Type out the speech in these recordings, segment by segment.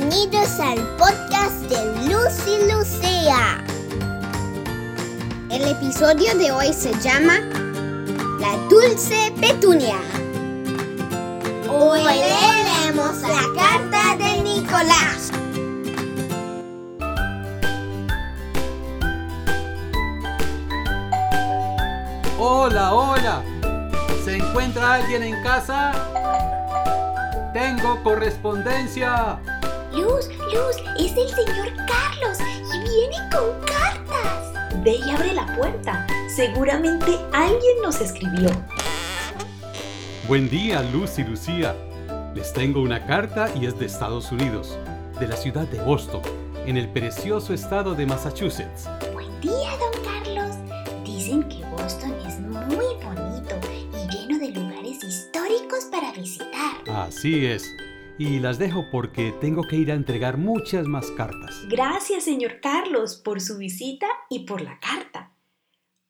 Bienvenidos al podcast de Lucy Lucía. El episodio de hoy se llama La Dulce Petunia. Hoy leemos la carta de Nicolás. Hola, hola. ¿Se encuentra alguien en casa? Tengo correspondencia. Luz, Luz, es el señor Carlos y viene con cartas. Ve y abre la puerta. Seguramente alguien nos escribió. Buen día, Luz y Lucía. Les tengo una carta y es de Estados Unidos, de la ciudad de Boston, en el precioso estado de Massachusetts. Buen día, don Carlos. Dicen que Boston es muy bonito y lleno de lugares históricos para visitar. Así es. Y las dejo porque tengo que ir a entregar muchas más cartas. Gracias, señor Carlos, por su visita y por la carta.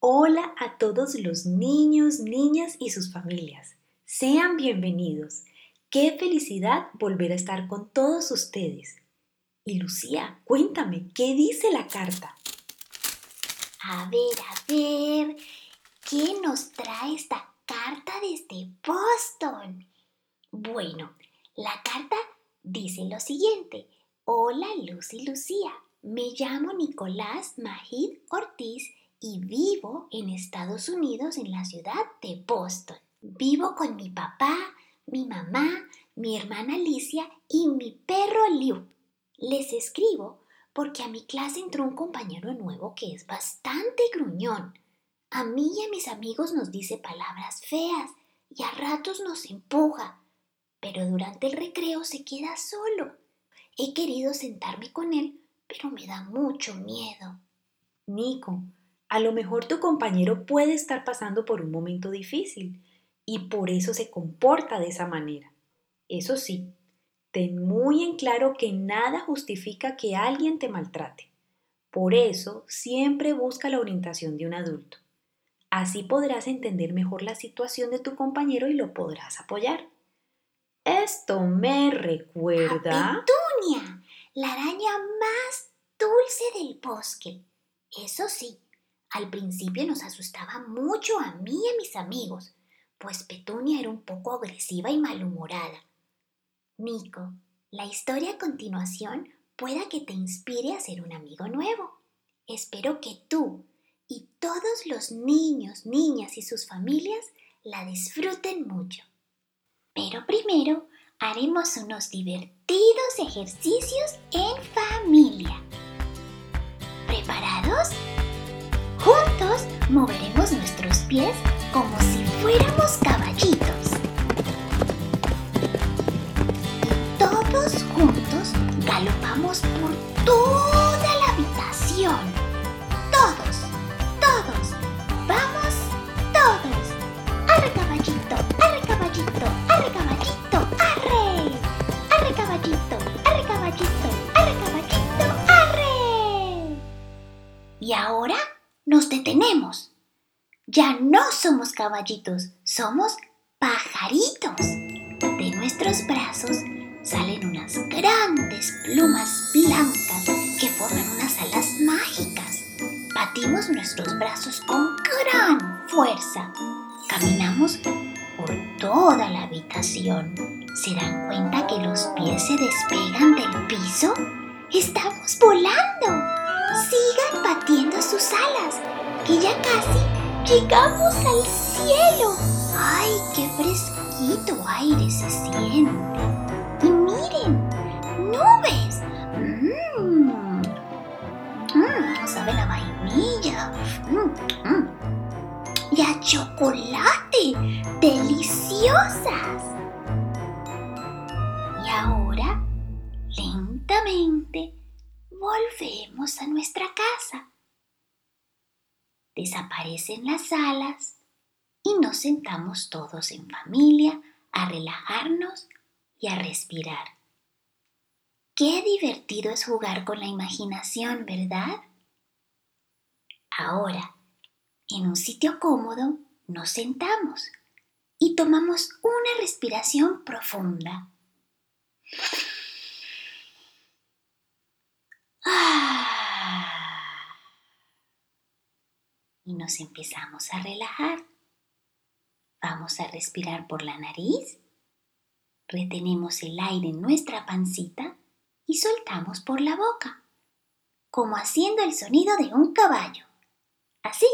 Hola a todos los niños, niñas y sus familias. Sean bienvenidos. Qué felicidad volver a estar con todos ustedes. Y Lucía, cuéntame, ¿qué dice la carta? A ver, a ver, ¿qué nos trae esta carta desde Boston? Bueno, la carta dice lo siguiente. Hola Lucy Lucía, me llamo Nicolás Majid Ortiz y vivo en Estados Unidos en la ciudad de Boston. Vivo con mi papá, mi mamá, mi hermana Alicia y mi perro Liu. Les escribo porque a mi clase entró un compañero nuevo que es bastante gruñón. A mí y a mis amigos nos dice palabras feas y a ratos nos empuja, pero durante el recreo se queda solo. He querido sentarme con él, pero me da mucho miedo. Nico, a lo mejor tu compañero puede estar pasando por un momento difícil y por eso se comporta de esa manera. Eso sí, ten muy en claro que nada justifica que alguien te maltrate. Por eso, siempre busca la orientación de un adulto. Así podrás entender mejor la situación de tu compañero y lo podrás apoyar. Esto me recuerda... A Petunia, la araña más dulce del bosque. Eso sí, al principio nos asustaba mucho a mí y a mis amigos, pues Petunia era un poco agresiva y malhumorada. Nico, la historia a continuación pueda que te inspire a ser un amigo nuevo. Espero que tú y todos los niños, niñas y sus familias la disfruten mucho. Pero primero haremos unos divertidos ejercicios en familia. ¿Preparados? Juntos moveremos nuestros pies como si fuéramos caballitos. Y todos juntos galopamos por toda Y ahora nos detenemos. Ya no somos caballitos, somos pajaritos. De nuestros brazos salen unas grandes plumas blancas que forman unas alas mágicas. Batimos nuestros brazos con gran fuerza. Caminamos por toda la habitación. ¿Se dan cuenta que los pies se despegan del piso? ¡Estamos volando! Sigan batiendo sus alas, que ya casi llegamos al cielo. ¡Ay, qué fresquito aire se siente! Y miren, nubes. Mmm. Mmm, saben a vainilla. Mmm, mmm. Y a chocolate. Deliciosas. Volvemos a nuestra casa. Desaparecen las alas y nos sentamos todos en familia a relajarnos y a respirar. Qué divertido es jugar con la imaginación, ¿verdad? Ahora, en un sitio cómodo, nos sentamos y tomamos una respiración profunda. Y nos empezamos a relajar. Vamos a respirar por la nariz. Retenemos el aire en nuestra pancita y soltamos por la boca, como haciendo el sonido de un caballo. Así.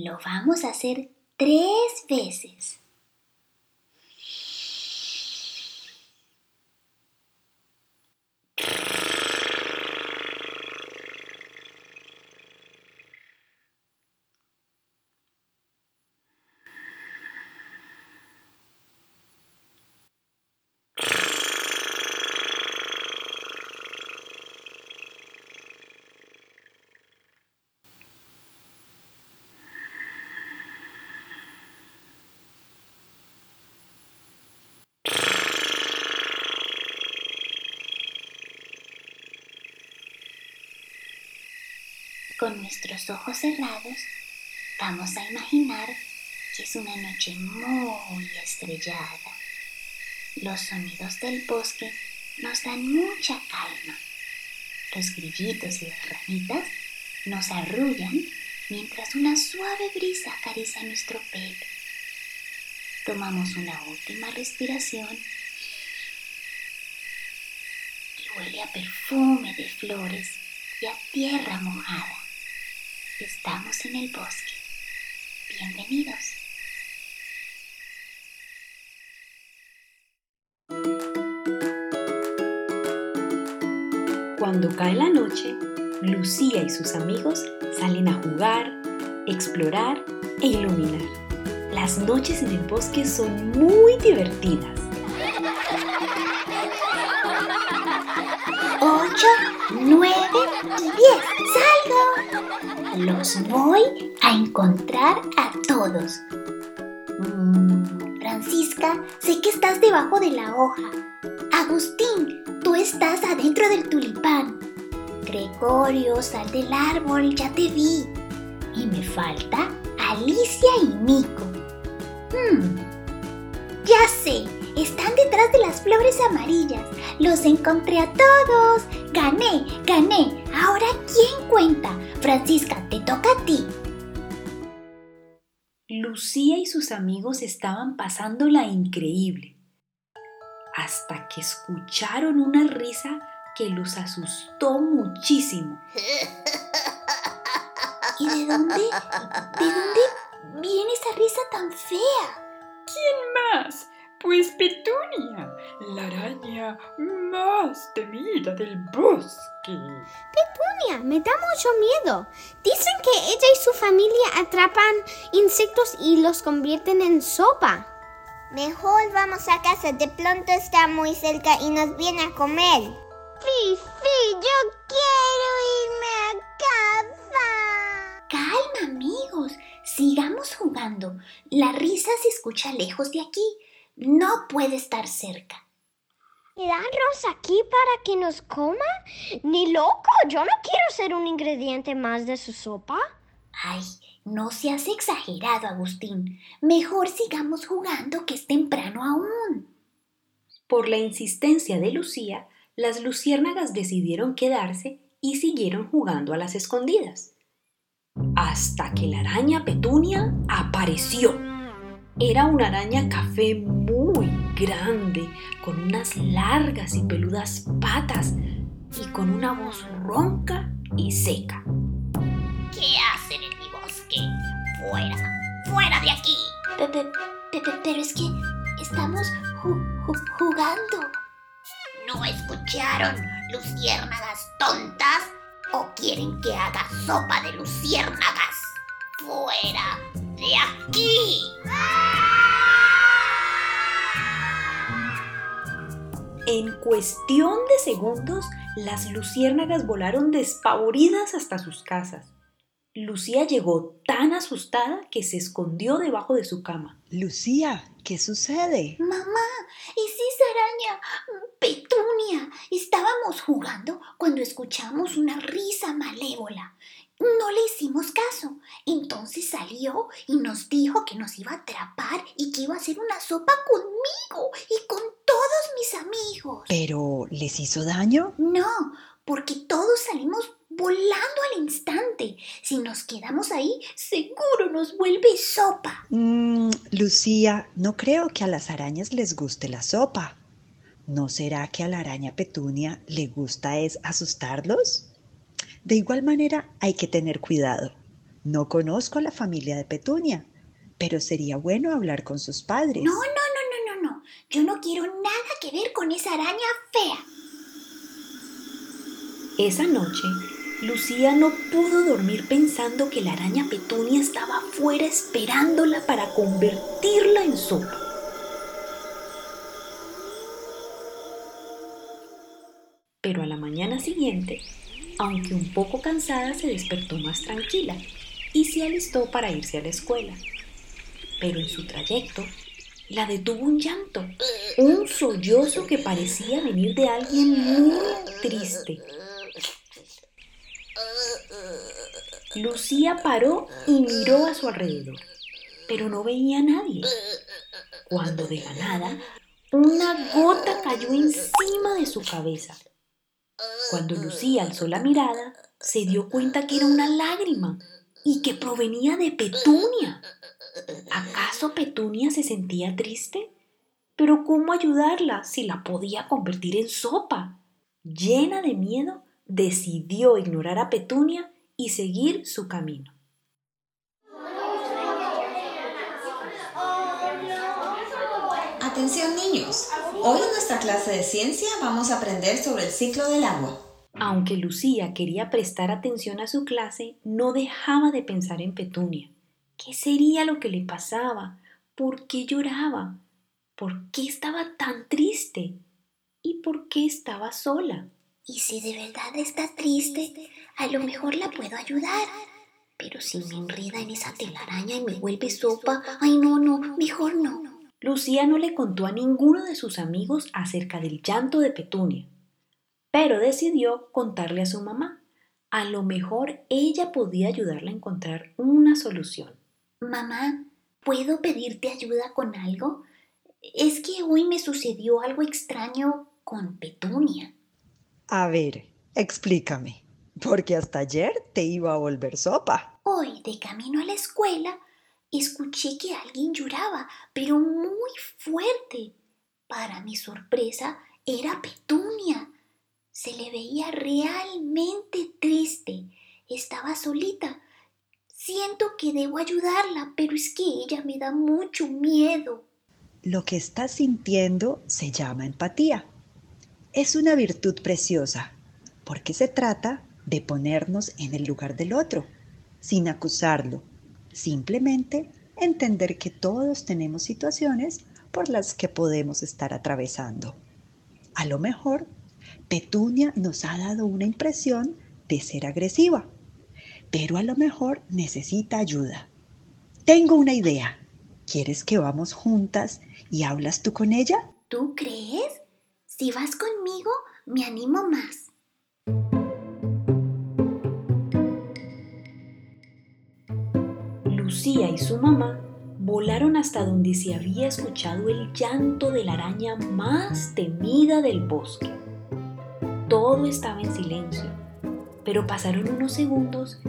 Lo vamos a hacer tres veces. Con nuestros ojos cerrados vamos a imaginar que es una noche muy estrellada. Los sonidos del bosque nos dan mucha calma. Los grillitos y las ramitas nos arrullan mientras una suave brisa acaricia nuestro pelo. Tomamos una última respiración y huele a perfume de flores y a tierra mojada. Estamos en el bosque. Bienvenidos. Cuando cae la noche, Lucía y sus amigos salen a jugar, explorar e iluminar. Las noches en el bosque son muy divertidas. 8, 9 y 10. ¡Salgo! Los voy a encontrar a todos. Mm, Francisca, sé que estás debajo de la hoja. Agustín, tú estás adentro del tulipán. Gregorio, sal del árbol, ya te vi. Y me falta Alicia y Nico. Hmm, ya sé, están detrás de las flores amarillas. Los encontré a todos. Gané, gané. Ahora, ¿quién cuenta? Francisca, te toca a ti. Lucía y sus amigos estaban pasándola increíble, hasta que escucharon una risa que los asustó muchísimo. ¿Y de dónde? ¿De dónde viene esa risa tan fea? ¿Quién más? Pues Petunia, la araña más temida del bosque. Petunia, me da mucho miedo. Dicen que ella y su familia atrapan insectos y los convierten en sopa. Mejor vamos a casa, de pronto está muy cerca y nos viene a comer. Sí, sí, yo quiero irme a casa. Calma, amigos. Sigamos jugando. La risa se escucha lejos de aquí. No puede estar cerca. ¿Quedarnos aquí para que nos coma? Ni loco, yo no quiero ser un ingrediente más de su sopa. Ay, no seas exagerado, Agustín. Mejor sigamos jugando que es temprano aún. Por la insistencia de Lucía, las luciérnagas decidieron quedarse y siguieron jugando a las escondidas. Hasta que la araña Petunia apareció. Era una araña café muy grande, con unas largas y peludas patas y con una voz ronca y seca. ¿Qué hacen en mi bosque? Fuera, fuera de aquí. Pepe, Pepe, pero es que estamos ju- ju- jugando. ¿No escucharon, luciérnagas tontas? ¿O quieren que haga sopa de luciérnagas? ¡Fuera de aquí! En cuestión de segundos, las luciérnagas volaron despavoridas hasta sus casas. Lucía llegó tan asustada que se escondió debajo de su cama. Lucía, ¿qué sucede? Mamá, es esa araña, Petunia. Estábamos jugando cuando escuchamos una risa malévola. No le hicimos caso. Entonces salió y nos dijo que nos iba a atrapar y que iba a hacer una sopa conmigo y con todos mis amigos. ¿Pero les hizo daño? No, porque todos salimos volando al instante. Si nos quedamos ahí, seguro nos vuelve sopa. Mm, Lucía, no creo que a las arañas les guste la sopa. ¿No será que a la araña petunia le gusta es asustarlos? De igual manera, hay que tener cuidado. No conozco a la familia de Petunia, pero sería bueno hablar con sus padres. No, no, no, no, no, no. Yo no quiero nada que ver con esa araña fea. Esa noche, Lucía no pudo dormir pensando que la araña Petunia estaba afuera esperándola para convertirla en sopa. Pero a la mañana siguiente, aunque un poco cansada, se despertó más tranquila y se alistó para irse a la escuela. Pero en su trayecto, la detuvo un llanto, un sollozo que parecía venir de alguien muy triste. Lucía paró y miró a su alrededor, pero no veía a nadie. Cuando de la nada, una gota cayó encima de su cabeza. Cuando Lucía alzó la mirada, se dio cuenta que era una lágrima y que provenía de Petunia. ¿Acaso Petunia se sentía triste? Pero ¿cómo ayudarla si la podía convertir en sopa? Llena de miedo, decidió ignorar a Petunia y seguir su camino. Atención niños, hoy en nuestra clase de ciencia vamos a aprender sobre el ciclo del agua. Aunque Lucía quería prestar atención a su clase, no dejaba de pensar en Petunia. ¿Qué sería lo que le pasaba? ¿Por qué lloraba? ¿Por qué estaba tan triste? ¿Y por qué estaba sola? Y si de verdad está triste, a lo mejor la puedo ayudar. Pero si me enreda en esa telaraña y me vuelve sopa, ay no, no, mejor no. Lucía no le contó a ninguno de sus amigos acerca del llanto de Petunia, pero decidió contarle a su mamá. A lo mejor ella podía ayudarla a encontrar una solución. Mamá, ¿puedo pedirte ayuda con algo? Es que hoy me sucedió algo extraño con Petunia. A ver, explícame, porque hasta ayer te iba a volver sopa. Hoy, de camino a la escuela, escuché que alguien lloraba, pero muy fuerte. Para mi sorpresa, era Petunia. Se le veía realmente triste. Estaba solita. Siento que debo ayudarla, pero es que ella me da mucho miedo. Lo que estás sintiendo se llama empatía. Es una virtud preciosa, porque se trata de ponernos en el lugar del otro, sin acusarlo, simplemente entender que todos tenemos situaciones por las que podemos estar atravesando. A lo mejor, Petunia nos ha dado una impresión de ser agresiva, pero a lo mejor necesita ayuda. Tengo una idea. ¿Quieres que vamos juntas y hablas tú con ella? ¿Tú crees? Si vas conmigo, me animo más. Lucía y su mamá volaron hasta donde se había escuchado el llanto de la araña más temida del bosque. Todo estaba en silencio, pero pasaron unos segundos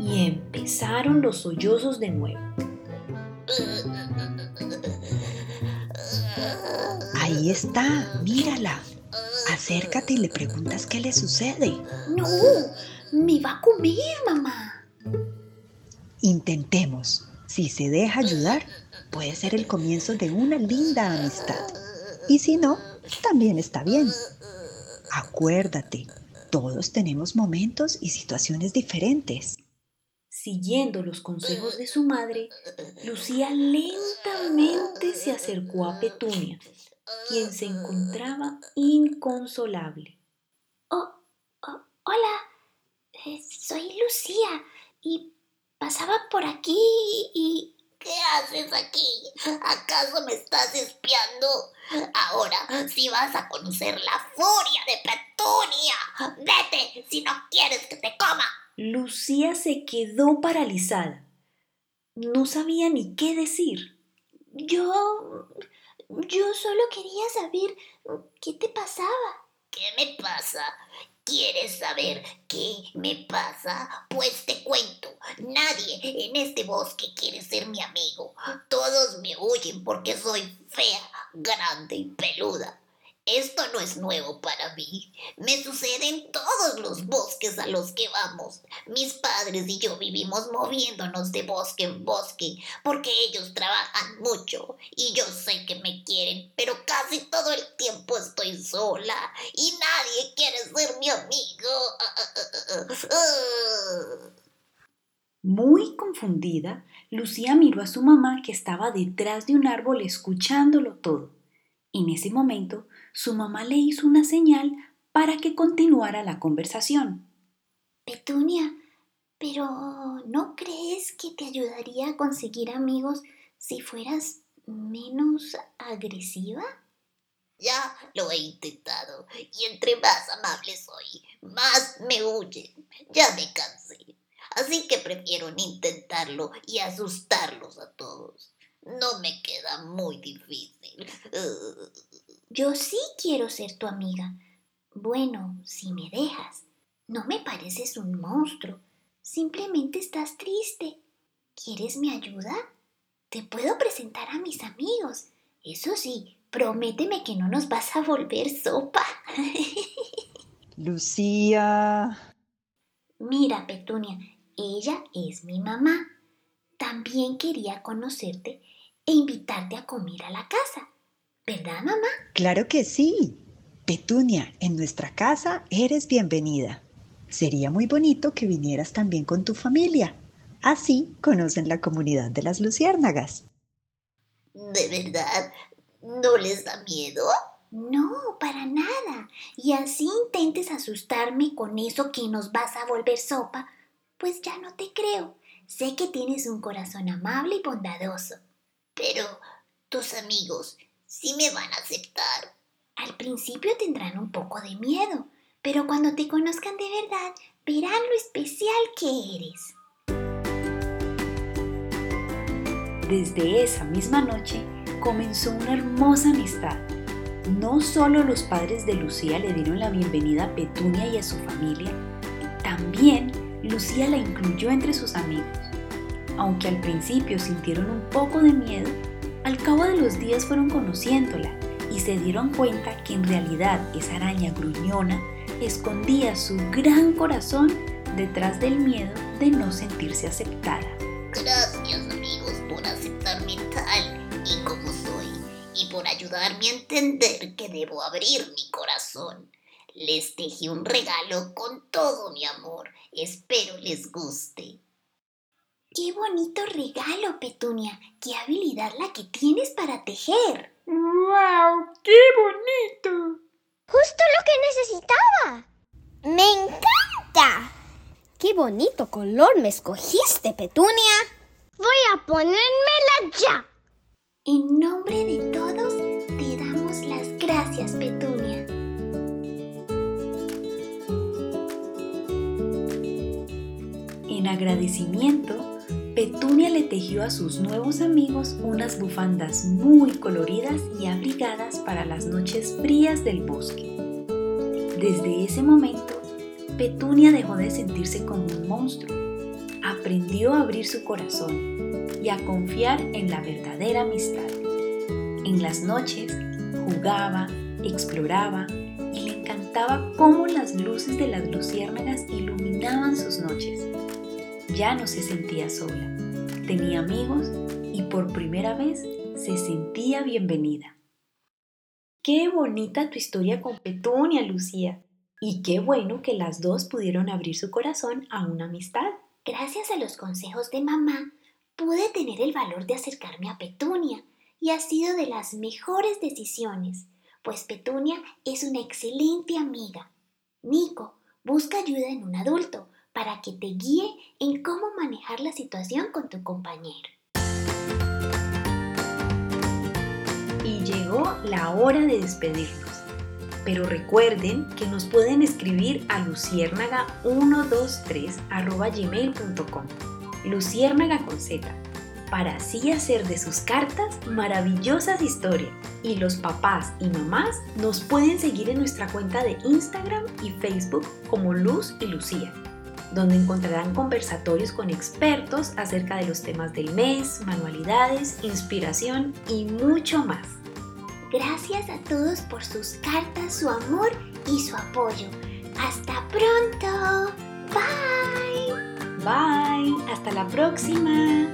y empezaron los sollozos de nuevo. Ahí está, mírala. Acércate y le preguntas qué le sucede. No, me va a comer, mamá. Intentemos. Si se deja ayudar, puede ser el comienzo de una linda amistad. Y si no, también está bien. Acuérdate, todos tenemos momentos y situaciones diferentes. Siguiendo los consejos de su madre, Lucía lentamente se acercó a Petunia, quien se encontraba inconsolable. Oh, oh hola, eh, soy Lucía y pasaba por aquí y ¿Qué haces aquí? ¿Acaso me estás espiando? Ahora sí vas a conocer la furia de Petunia. Vete si no quieres que te coma. Lucía se quedó paralizada. No sabía ni qué decir. Yo... yo solo quería saber qué te pasaba. ¿Qué me pasa? ¿Quieres saber qué me pasa? Pues te cuento. Nadie en este bosque quiere ser mi amigo. Todos me huyen porque soy fea, grande y peluda. Esto no es nuevo para mí. Me sucede en todos los bosques a los que vamos. Mis padres y yo vivimos moviéndonos de bosque en bosque porque ellos trabajan mucho y yo sé que me quieren, pero casi todo el tiempo estoy sola y nadie quiere ser mi amigo. Muy confundida, Lucía miró a su mamá que estaba detrás de un árbol escuchándolo todo. En ese momento, su mamá le hizo una señal para que continuara la conversación. Petunia, pero ¿no crees que te ayudaría a conseguir amigos si fueras menos agresiva? Ya lo he intentado y entre más amable soy, más me huyen. Ya me cansé. Así que prefiero intentarlo y asustarlos a todos. No me queda muy difícil. Yo sí quiero ser tu amiga. Bueno, si me dejas. No me pareces un monstruo. Simplemente estás triste. ¿Quieres mi ayuda? Te puedo presentar a mis amigos. Eso sí, prométeme que no nos vas a volver sopa. Lucía. Mira, Petunia, ella es mi mamá. También quería conocerte e invitarte a comer a la casa. ¿Verdad, mamá? Claro que sí. Petunia, en nuestra casa eres bienvenida. Sería muy bonito que vinieras también con tu familia. Así conocen la comunidad de las luciérnagas. ¿De verdad? ¿No les da miedo? No, para nada. Y así intentes asustarme con eso que nos vas a volver sopa, pues ya no te creo. Sé que tienes un corazón amable y bondadoso. Pero tus amigos sí me van a aceptar. Al principio tendrán un poco de miedo, pero cuando te conozcan de verdad, verán lo especial que eres. Desde esa misma noche comenzó una hermosa amistad. No solo los padres de Lucía le dieron la bienvenida a Petunia y a su familia, también Lucía la incluyó entre sus amigos. Aunque al principio sintieron un poco de miedo, al cabo de los días fueron conociéndola y se dieron cuenta que en realidad esa araña gruñona escondía su gran corazón detrás del miedo de no sentirse aceptada. Gracias amigos por aceptarme tal y como soy y por ayudarme a entender que debo abrir mi corazón. Les tejí un regalo con todo mi amor. Espero les guste. ¡Qué bonito regalo, Petunia! ¡Qué habilidad la que tienes para tejer! ¡Wow! ¡Qué bonito! Justo lo que necesitaba. ¡Me encanta! ¡Qué bonito color me escogiste, Petunia! Voy a ponérmela ya. En nombre de todos, te damos las gracias, Petunia. En agradecimiento, Petunia le tejió a sus nuevos amigos unas bufandas muy coloridas y abrigadas para las noches frías del bosque. Desde ese momento, Petunia dejó de sentirse como un monstruo. Aprendió a abrir su corazón y a confiar en la verdadera amistad. En las noches jugaba, exploraba y le encantaba cómo las luces de las luciérnagas iluminaban sus noches ya no se sentía sola. Tenía amigos y por primera vez se sentía bienvenida. Qué bonita tu historia con Petunia, Lucía. Y qué bueno que las dos pudieron abrir su corazón a una amistad. Gracias a los consejos de mamá, pude tener el valor de acercarme a Petunia y ha sido de las mejores decisiones, pues Petunia es una excelente amiga. Nico, busca ayuda en un adulto para que te guíe en cómo manejar la situación con tu compañero. Y llegó la hora de despedirnos. Pero recuerden que nos pueden escribir a luciérnaga123.gmail.com Luciérnaga con Z para así hacer de sus cartas maravillosas historias. Y los papás y mamás nos pueden seguir en nuestra cuenta de Instagram y Facebook como Luz y Lucía donde encontrarán conversatorios con expertos acerca de los temas del mes, manualidades, inspiración y mucho más. Gracias a todos por sus cartas, su amor y su apoyo. Hasta pronto. Bye. Bye. Hasta la próxima.